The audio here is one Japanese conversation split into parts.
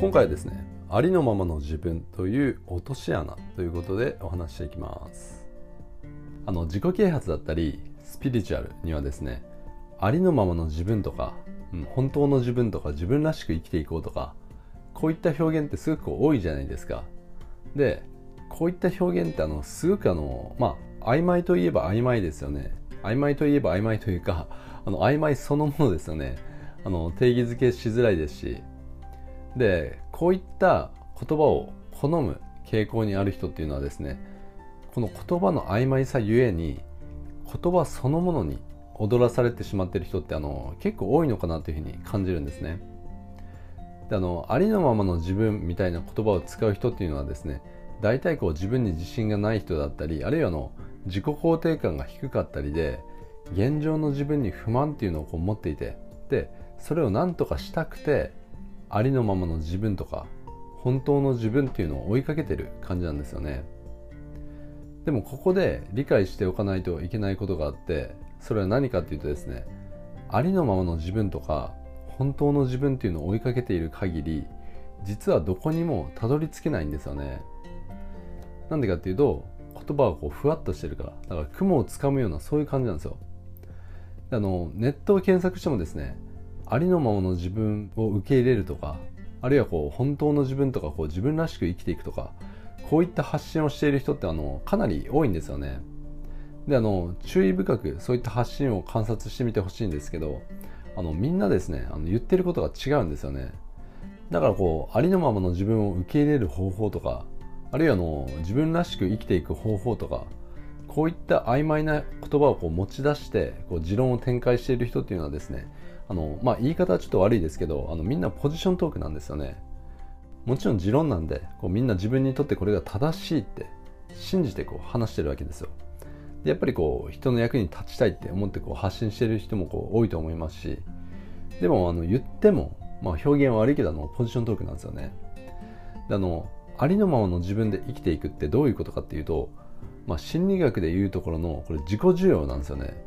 今回はですねありのままの自分という落とし穴ということでお話していきます。あの自己啓発だったりスピリチュアルにはですねありのままの自分とか、うん、本当の自分とか自分らしく生きていこうとかこういった表現ってすごく多いじゃないですか。でこういった表現ってあのすごくあのまあ曖昧といえば曖昧ですよね。曖昧といえば曖昧というかあの曖昧そのものですよね。あの定義づけしづらいですしでこういった言葉を好む傾向にある人っていうのはですねこの言葉の曖昧さゆえに言葉そのものに踊らされてしまっている人ってあの結構多いのかなというふうに感じるんですね。であのありのままの自分みたいな言葉を使う人っていうのはですね大体こう自分に自信がない人だったりあるいはの自己肯定感が低かったりで現状の自分に不満っていうのをこう持っていてでそれを何とかしたくてありのままの自分とか本当の自分っていうのを追いかけてる感じなんですよね。でもここで理解しておかないといけないことがあってそれは何かっていうとですねありのままの自分とか本当の自分っていうのを追いかけている限り実はどこにもたどり着けないんですよね。なんでかっていうと言葉がこうふわっとしてるからだから雲をつかむようなそういう感じなんですよ。あのネットを検索してもですねありのままの自分を受け入れるとかあるいはこう本当の自分とかこう自分らしく生きていくとかこういった発信をしている人ってあのかなり多いんですよね。であの注意深くそういった発信を観察してみてほしいんですけどあのみんなですねあの言ってることが違うんですよね。だからこうありのままの自分を受け入れる方法とかあるいはあの自分らしく生きていく方法とかこういった曖昧な言葉をこう持ち出してこう持論を展開している人っていうのはですねあの、まあ、言い方はちょっと悪いですけどあのみんなポジショントークなんですよね。もちろん持論なんでこうみんな自分にとってこれが正しいって信じてこう話してるわけですよ。でやっぱりこう人の役に立ちたいって思ってこう発信してる人もこう多いと思いますしでもあの言っても、まあ、表現は悪いけどあのポジショントークなんですよね。であのありのままの自分で生きていくってどういうことかっていうと、まあ、心理学でいうところのこれ自己需要なんですよね。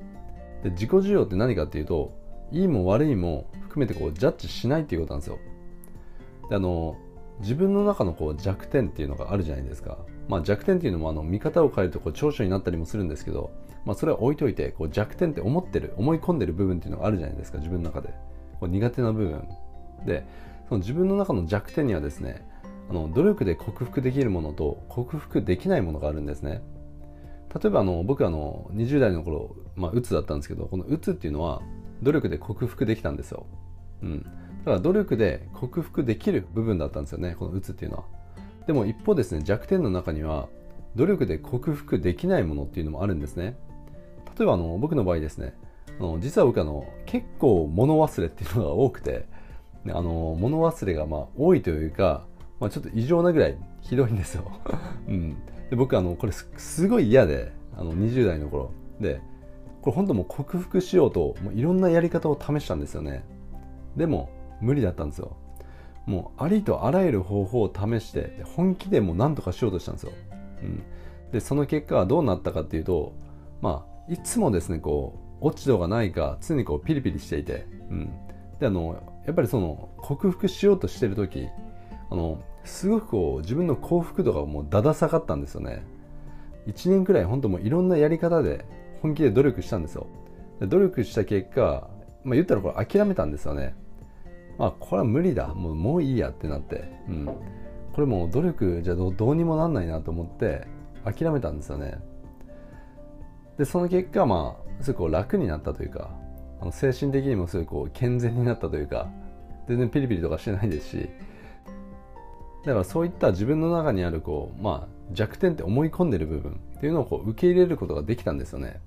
で自己需要って何かっていうといいも悪いも含めてこうジャッジしないっていうことなんですよ。であの自分の中のこう弱点っていうのがあるじゃないですか、まあ、弱点っていうのもあの見方を変えるとこう長所になったりもするんですけど、まあ、それは置いといてこう弱点って思ってる思い込んでる部分っていうのがあるじゃないですか自分の中で。こう苦手な部分で。その自分の中の弱点にはですねあの努力で克服できるものと克服できないものがあるんですね。例えばあの僕あの20代の頃、まあ、うつだったんですけどこのうつっていうのは努力で克服できたんですよ。うん。だから努力で克服できる部分だったんですよね、このうつっていうのは。でも一方ですね、弱点の中には努力で克服できないものっていうのもあるんですね。例えばあの僕の場合ですね、あの実は僕あの結構物忘れっていうのが多くて、あの物忘れがまあ多いというか、まあ、ちょっと異常なぐらいひどいんですよ。うん、で僕あのこれすごい嫌であの20代の頃でこれ本当もう克服しようともういろんなやり方を試したんですよね。でも無理だったんですよ。もうありとあらゆる方法を試して本気でもう何とかしようとしたんですよ、うん、でその結果はどうなったかっていうとまあいつもですねこう落ち度がないか常にこうピリピリしていて、うん、であのやっぱりその克服しようとしてる時あのすごくこう自分の幸福度がもうだだ下がったんですよね。1年くらい本当もういろんなやり方で本気で努力したんですよ。で努力した結果、まあ、言ったらこれ諦めたんですよね。まあこれは無理だ。もうもういいやってなって、うん、これもう努力じゃどうにもなんないなと思って諦めたんですよね。でその結果まあすごく楽になったというかあの精神的にもすごいこう健全になったというか全然ピリピリとかしてないですし。だからそういった自分の中にあるこう、まあ、弱点って思い込んでる部分っていうのをこう受け入れることができたんですよね。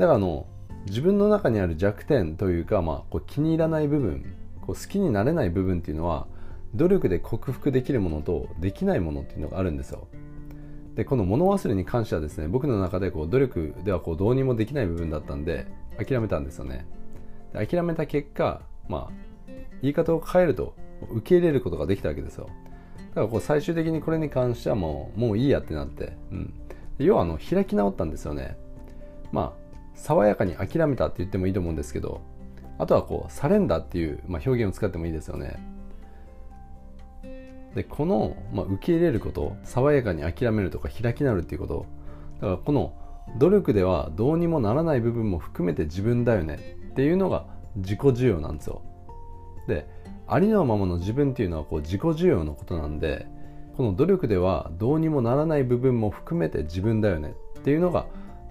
だからあの自分の中にある弱点というか、まあ、こう気に入らない部分こう好きになれない部分っていうのは努力で克服できるものとできないものっていうのがあるんですよ。でこの物忘れに関してはですね僕の中でこう努力ではこうどうにもできない部分だったんで諦めたんですよね。で諦めた結果まあ言い方を変えると受け入れることができたわけですよ。だからこう最終的にこれに関してはもうもういいやってなって、うん、要はあの開き直ったんですよね。まあ爽やかに諦めたって言ってもいいと思うんですけどあとはこうサレンダーっていう、まあ、表現を使ってもいいですよね。でこの、まあ、受け入れること爽やかに諦めるとか開き直るっていうこと。だからこの努力ではどうにもならない部分も含めて自分だよね。っていうのが自己需要なんですよ。でありのままの自分っていうのはこう自己需要のことなんでこの努力ではどうにもならない部分も含めて自分だよね。っていうのが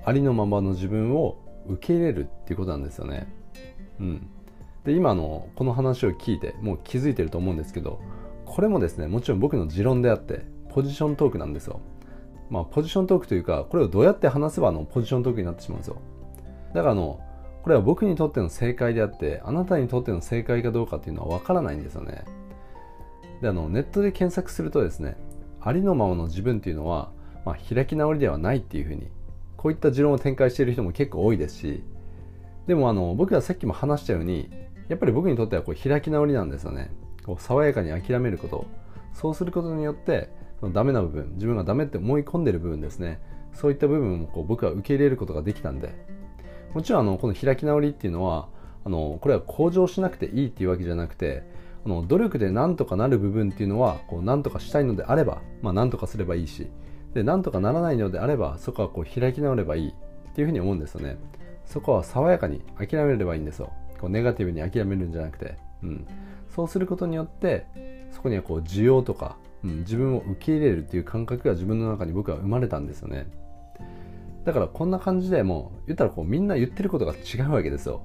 ありのままの自分を受け入れるっていうことなんですよね。うん、で今のこの話を聞いてもう気づいてると思うんですけどこれもですねもちろん僕の持論であってポジショントークなんですよ。まあポジショントークというかこれをどうやって話せばあのポジショントークになってしまうんですよ。だからあのこれは僕にとっての正解であってあなたにとっての正解かどうかっていうのは分からないんですよね。であのネットで検索するとですねありのままの自分っていうのは、まあ、開き直りではないっていうふうにこういった持論を展開している人も結構多いですしでもあの僕はさっきも話したようにやっぱり僕にとってはこう開き直りなんですよね。こう爽やかに諦めること。そうすることによってそのダメな部分自分がダメって思い込んでる部分ですね。そういった部分もこう僕は受け入れることができたんで。もちろんあのこの開き直りっていうのはあのこれは向上しなくていいっていうわけじゃなくてあの努力で何とかなる部分っていうのはこう何とかしたいのであれば、まあ、何とかすればいいしで何とかならないのであればそこはこう開き直ればいいっていうふうに思うんですよね。そこは爽やかに諦めればいいんですよ。こうネガティブに諦めるんじゃなくて、うん、そうすることによってそこにはこう需要とか、うん、自分を受け入れるっていう感覚が自分の中に僕は生まれたんですよね。だからこんな感じでもう言ったらこうみんな言ってることが違うわけですよ。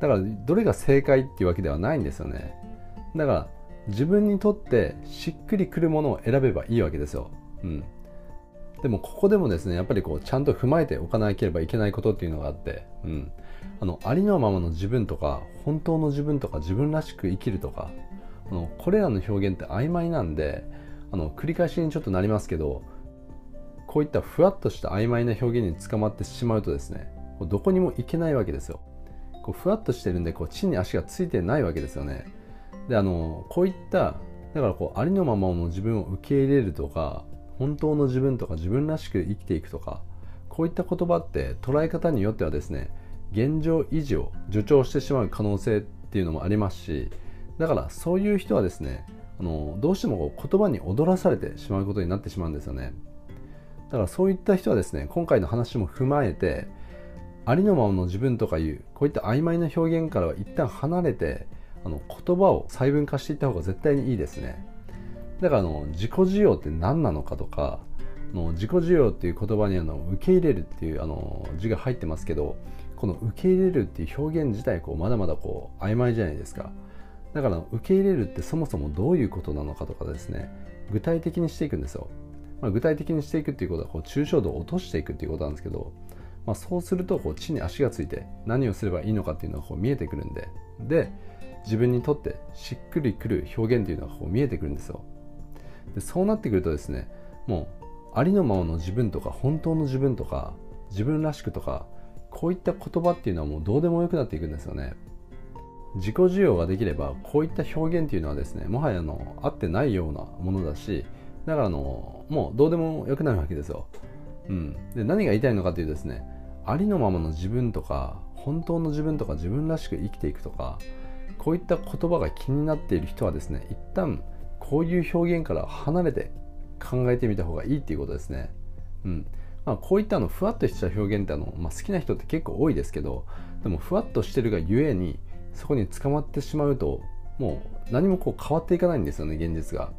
だからどれが正解っていうわけではないんですよね。だから自分にとってしっくりくるものを選べばいいわけですよ、うん、でもここでもですねやっぱりこうちゃんと踏まえておかなければいけないことっていうのがあって、うん、あのありのままの自分とか本当の自分とか自分らしく生きるとかあのこれらの表現って曖昧なんであの繰り返しにちょっとなりますけどこういったふわっとした曖昧な表現に捕まってしまうとですねどこにも行けないわけですよ。こうふわっとしてるんでこう地に足がついてないわけですよね。であのこういっただからこうありのままの自分を受け入れるとか本当の自分とか自分らしく生きていくとかこういった言葉って捉え方によってはですね現状維持を助長してしまう可能性っていうのもありますしだからそういう人はですねあのどうしても言葉に踊らされてしまうことになってしまうんですよね。だからそういった人はですね今回の話も踏まえてありのままの自分とかいうこういった曖昧な表現からは一旦離れてあの言葉を細分化していった方が絶対にいいですね。だからあの自己需要って何なのかとかの自己需要っていう言葉にあの受け入れるっていうあの字が入ってますけどこの受け入れるっていう表現自体こうまだまだこう曖昧じゃないですか。だから受け入れるってそもそもどういうことなのかとかですね具体的にしていくんですよ、まあ、具体的にしていくっていうことはこう抽象度を落としていくっていうことなんですけど、まあ、そうするとこう地に足がついて何をすればいいのかっていうのがこう見えてくるんで。で自分にとってしっくりくる表現っていうのがこう見えてくるんですよ。でそうなってくるとですねもうありのままの自分とか本当の自分とか自分らしくとかこういった言葉っていうのはもうどうでもよくなっていくんですよね。自己需要ができればこういった表現っていうのはですねもはやの合ってないようなものだしだからのもうどうでもよくなるわけですよ、うん、で何が言いたいのかというとですねありのままの自分とか本当の自分とか自分らしく生きていくとかこういった言葉が気になっている人はですね一旦こういう表現から離れて考えてみた方がいいっていうことですね。うん。まあ、こういったのふわっとした表現ってあの、まあ、好きな人って結構多いですけどでもふわっとしてるがゆえにそこに捕まってしまうともう何もこう変わっていかないんですよね現実が。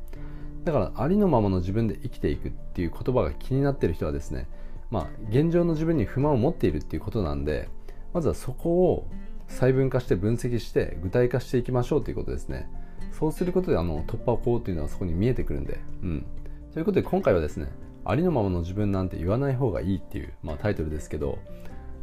だからありのままの自分で生きていくっていう言葉が気になってる人はですねまあ現状の自分に不満を持っているっていうことなんでまずはそこを細分化して分析して具体化していきましょうということですね。そうすることであの突破口というのはそこに見えてくるんで、うん。ということで今回はですね、ありのままの自分なんて言わない方がいいっていう、まあ、タイトルですけど、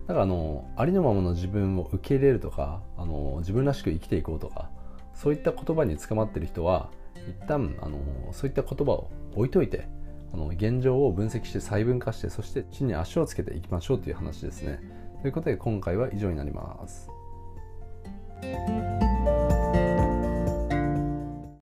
だからあの、ありのままの自分を受け入れるとか、あの自分らしく生きていこうとか、そういった言葉に捕まってる人は、一旦あのそういった言葉を置いといて、あの現状を分析して細分化して、そして地に足をつけていきましょうという話ですね。ということで今回は以上になります。